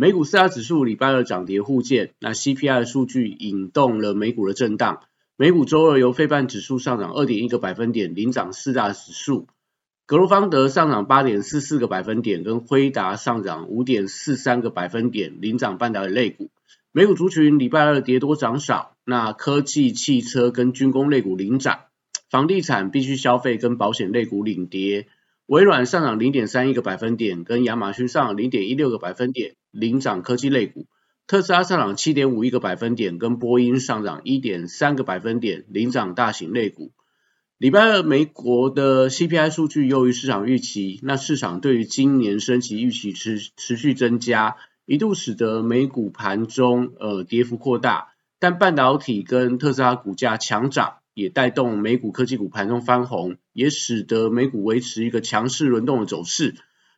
美股四大指数礼拜二涨跌互见，那 CPI 的数据引动了美股的震荡。美股周二由费半指数上涨二点一个百分点，领涨四大指数。格罗方德上涨八点四四个百分点，跟辉达上涨五点四三个百分点，领涨半导体类股。美股族群礼拜二跌多涨少，那科技、汽车跟军工类股领涨。房地产、必须消费跟保险类股领跌，微软上涨零点三一个百分点，跟亚马逊上涨零点一六个百分点，领涨科技类股。特斯拉上涨七点五一个百分点，跟波音上涨一点三个百分点，领涨大型类股。礼拜二美国的 CPI 数据优于市场预期，那市场对于今年升息预期持持续增加，一度使得美股盘中呃跌幅扩大，但半导体跟特斯拉股价强涨。也带动美股科技股盘中翻红，也使得美股维持一个强势轮动的走势。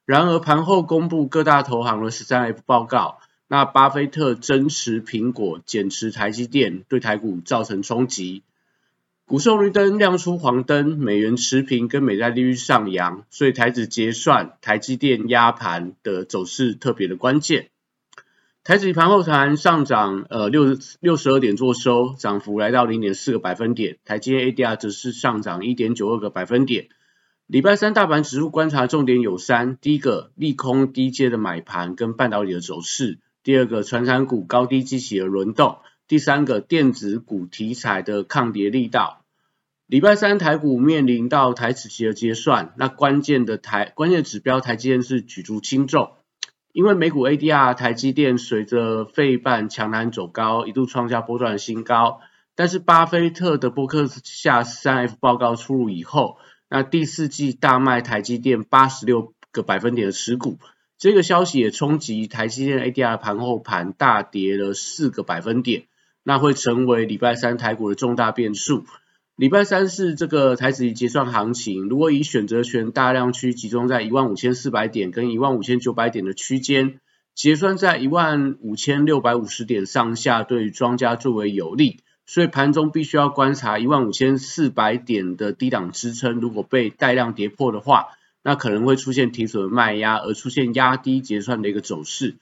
然而盘后公布各大投行的十三 F 报告，那巴菲特增持苹果，减持台积电，对台股造成冲击。股市绿灯亮出黄灯，美元持平跟美债利率上扬，所以台指结算，台积电压盘的走势特别的关键。台指盘后盘上涨，呃六六十二点做收，涨幅来到零点四个百分点。台积电 ADR 则是上涨一点九二个百分点。礼拜三大盘指数观察重点有三：第一个利空低阶的买盘跟半导体的走势；第二个传产股高低激起的轮动；第三个电子股题材的抗跌力道。礼拜三台股面临到台指期的结算，那关键的台关键指标台积电是举足轻重。因为美股 ADR 台积电随着费半强弹走高，一度创下波段新高。但是巴菲特的伯克夏三 F 报告出炉以后，那第四季大卖台积电八十六个百分点的持股，这个消息也冲击台积电 ADR 盘后盘大跌了四个百分点，那会成为礼拜三台股的重大变数。礼拜三是这个台子结算行情，如果以选择权大量区集中在一万五千四百点跟一万五千九百点的区间，结算在一万五千六百五十点上下，对庄家最为有利。所以盘中必须要观察一万五千四百点的低档支撑，如果被带量跌破的话，那可能会出现提损卖压，而出现压低结算的一个走势。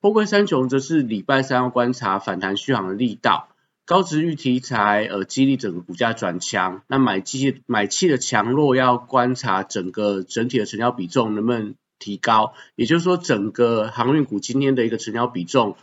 货柜三雄则是礼拜三要观察反弹续航的力道。高值域题材，呃，激励整个股价转强。那买气买气的强弱要观察整个整体的成交比重能不能提高。也就是说，整个航运股今天的一个成交比重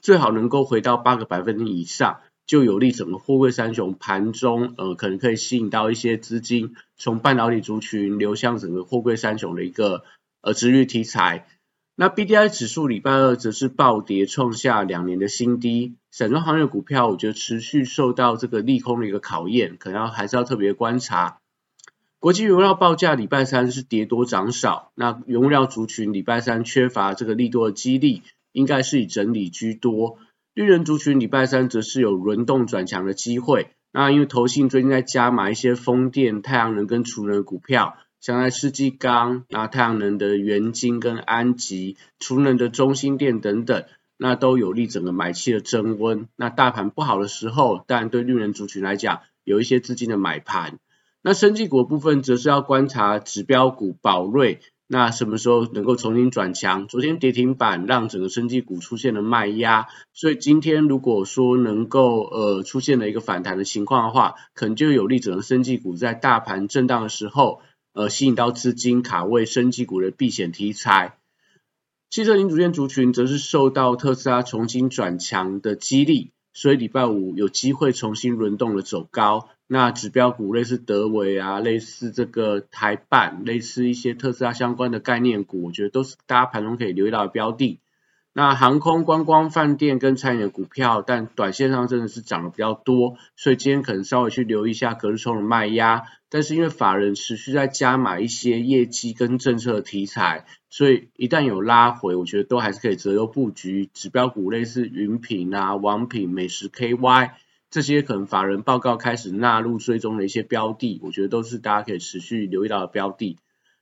最好能够回到八个百分点以上，就有利整个货柜三雄盘中，呃，可能可以吸引到一些资金从半导体族群流向整个货柜三雄的一个呃值域题材。那 B D I 指数礼拜二则是暴跌，创下两年的新低。散装行业股票，我觉得持续受到这个利空的一个考验，可能要还是要特别观察。国际原料报价礼拜三是跌多涨少，那原物料族群礼拜三缺乏这个利多的激励，应该是以整理居多。绿人族群礼拜三则是有轮动转强的机会。那因为投信最近在加码一些风电、太阳能跟储能股票。像在世纪钢、那太阳能的元晶跟安吉、储能的中心电等等，那都有利整个买气的增温。那大盘不好的时候，当然对绿人族群来讲，有一些资金的买盘。那生技股部分，则是要观察指标股宝瑞，那什么时候能够重新转强？昨天跌停板让整个生技股出现了卖压，所以今天如果说能够呃出现了一个反弹的情况的话，可能就有利整个生技股在大盘震荡的时候。呃，吸引到资金卡位升级股的避险题材，汽车零组件族群则是受到特斯拉重新转强的激励，所以礼拜五有机会重新轮动的走高。那指标股类似德维啊，类似这个台办，类似一些特斯拉相关的概念股，我觉得都是大家盘中可以留意到的标的。那航空、观光、饭店跟餐饮的股票，但短线上真的是涨得比较多，所以今天可能稍微去留意一下隔日冲的卖压。但是因为法人持续在加买一些业绩跟政策题材，所以一旦有拉回，我觉得都还是可以择优布局指标股，类似云品啊、王品、美食 KY 这些，可能法人报告开始纳入追踪的一些标的，我觉得都是大家可以持续留意到的标的。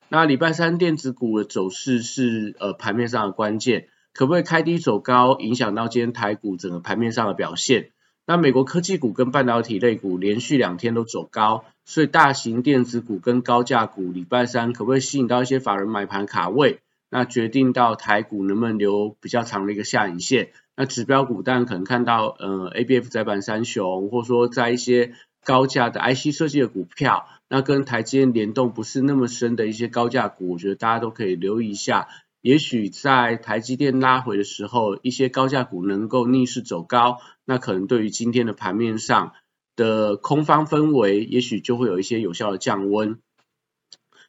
那礼拜三电子股的走势是呃盘面上的关键。可不可以开低走高，影响到今天台股整个盘面上的表现？那美国科技股跟半导体类股连续两天都走高，所以大型电子股跟高价股礼拜三可不可以吸引到一些法人买盘卡位？那决定到台股能不能留比较长的一个下影线？那指标股当然可能看到呃 A B F 窄板三雄，或者说在一些高价的 I C 设计的股票，那跟台积电联动不是那么深的一些高价股，我觉得大家都可以留意一下。也许在台积电拉回的时候，一些高价股能够逆势走高，那可能对于今天的盘面上的空方氛围，也许就会有一些有效的降温。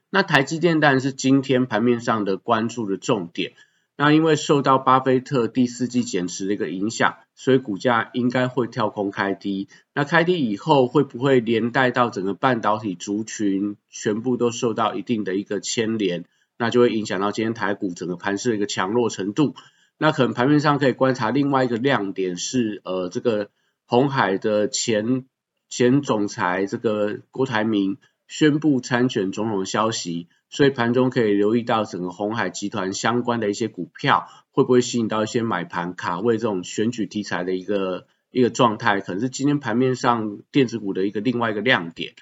那台积电当然是今天盘面上的关注的重点。那因为受到巴菲特第四季减持的一个影响，所以股价应该会跳空开低。那开低以后，会不会连带到整个半导体族群全部都受到一定的一个牵连？那就会影响到今天台股整个盘势的一个强弱程度。那可能盘面上可以观察另外一个亮点是，呃，这个红海的前前总裁这个郭台铭宣布参选总统的消息，所以盘中可以留意到整个红海集团相关的一些股票会不会吸引到一些买盘卡位这种选举题材的一个一个状态，可能是今天盘面上电子股的一个另外一个亮点。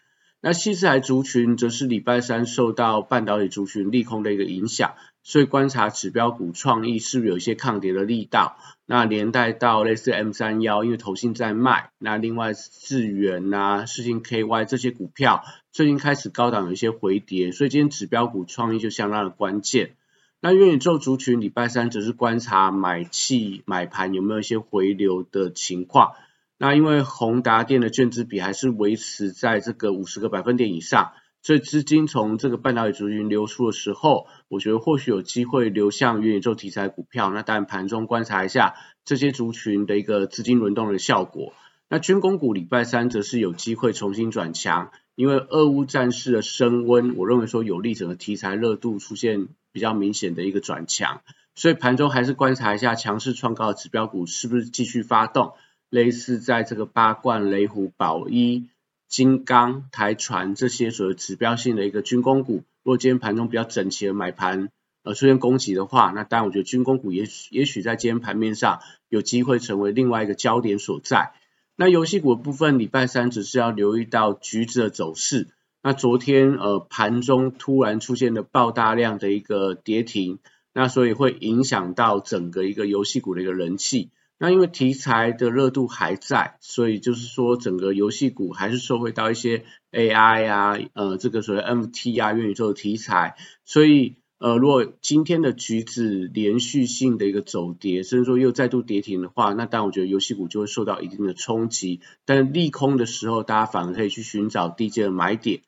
那西四海族群则是礼拜三受到半导体族群利空的一个影响，所以观察指标股创意是不是有一些抗跌的力道。那连带到类似 M 三幺，因为投信在卖。那另外智元啊、世信 KY 这些股票最近开始高档有一些回跌，所以今天指标股创意就相当的关键。那元宇宙族群礼拜三则是观察买气买盘有没有一些回流的情况。那因为宏达电的券资比还是维持在这个五十个百分点以上，所以资金从这个半导体族群流出的时候，我觉得或许有机会流向元宇宙题材股票。那当然盘中观察一下这些族群的一个资金轮动的效果。那军工股礼拜三则是有机会重新转强，因为俄乌战事的升温，我认为说有利整个题材热度出现比较明显的一个转强，所以盘中还是观察一下强势创高的指标股是不是继续发动。类似在这个八冠、雷虎、宝一、金刚、台船这些所谓指标性的一个军工股，如果今天盘中比较整齐的买盘呃出现攻击的话，那当然我觉得军工股也许也许在今天盘面上有机会成为另外一个焦点所在。那游戏股的部分，礼拜三只是要留意到橘子的走势。那昨天呃盘中突然出现了爆大量的一个跌停，那所以会影响到整个一个游戏股的一个人气。那因为题材的热度还在，所以就是说整个游戏股还是受惠到一些 AI 啊，呃，这个所谓 MT 啊元宇宙的题材，所以呃，如果今天的橘子连续性的一个走跌，甚至说又再度跌停的话，那当然我觉得游戏股就会受到一定的冲击。但利空的时候，大家反而可以去寻找低阶的买点。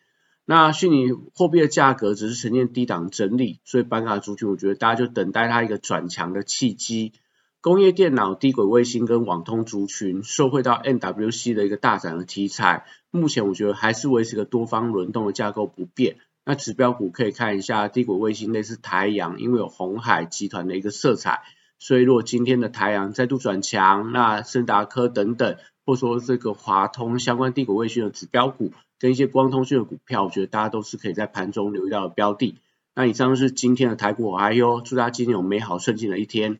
那虚拟货币的价格只是呈现低档整理，所以板卡族群，我觉得大家就等待它一个转强的契机。工业电脑、低轨卫星跟网通族群受惠到 NWC 的一个大涨的题材，目前我觉得还是维持个多方轮动的架构不变。那指标股可以看一下低轨卫星，类似台阳，因为有红海集团的一个色彩，所以如果今天的台阳再度转强，那森达科等等，或说这个华通相关低轨卫星的指标股，跟一些光通讯的股票，我觉得大家都是可以在盘中留意到的标的。那以上是今天的台股，哎呦，祝大家今天有美好顺境的一天。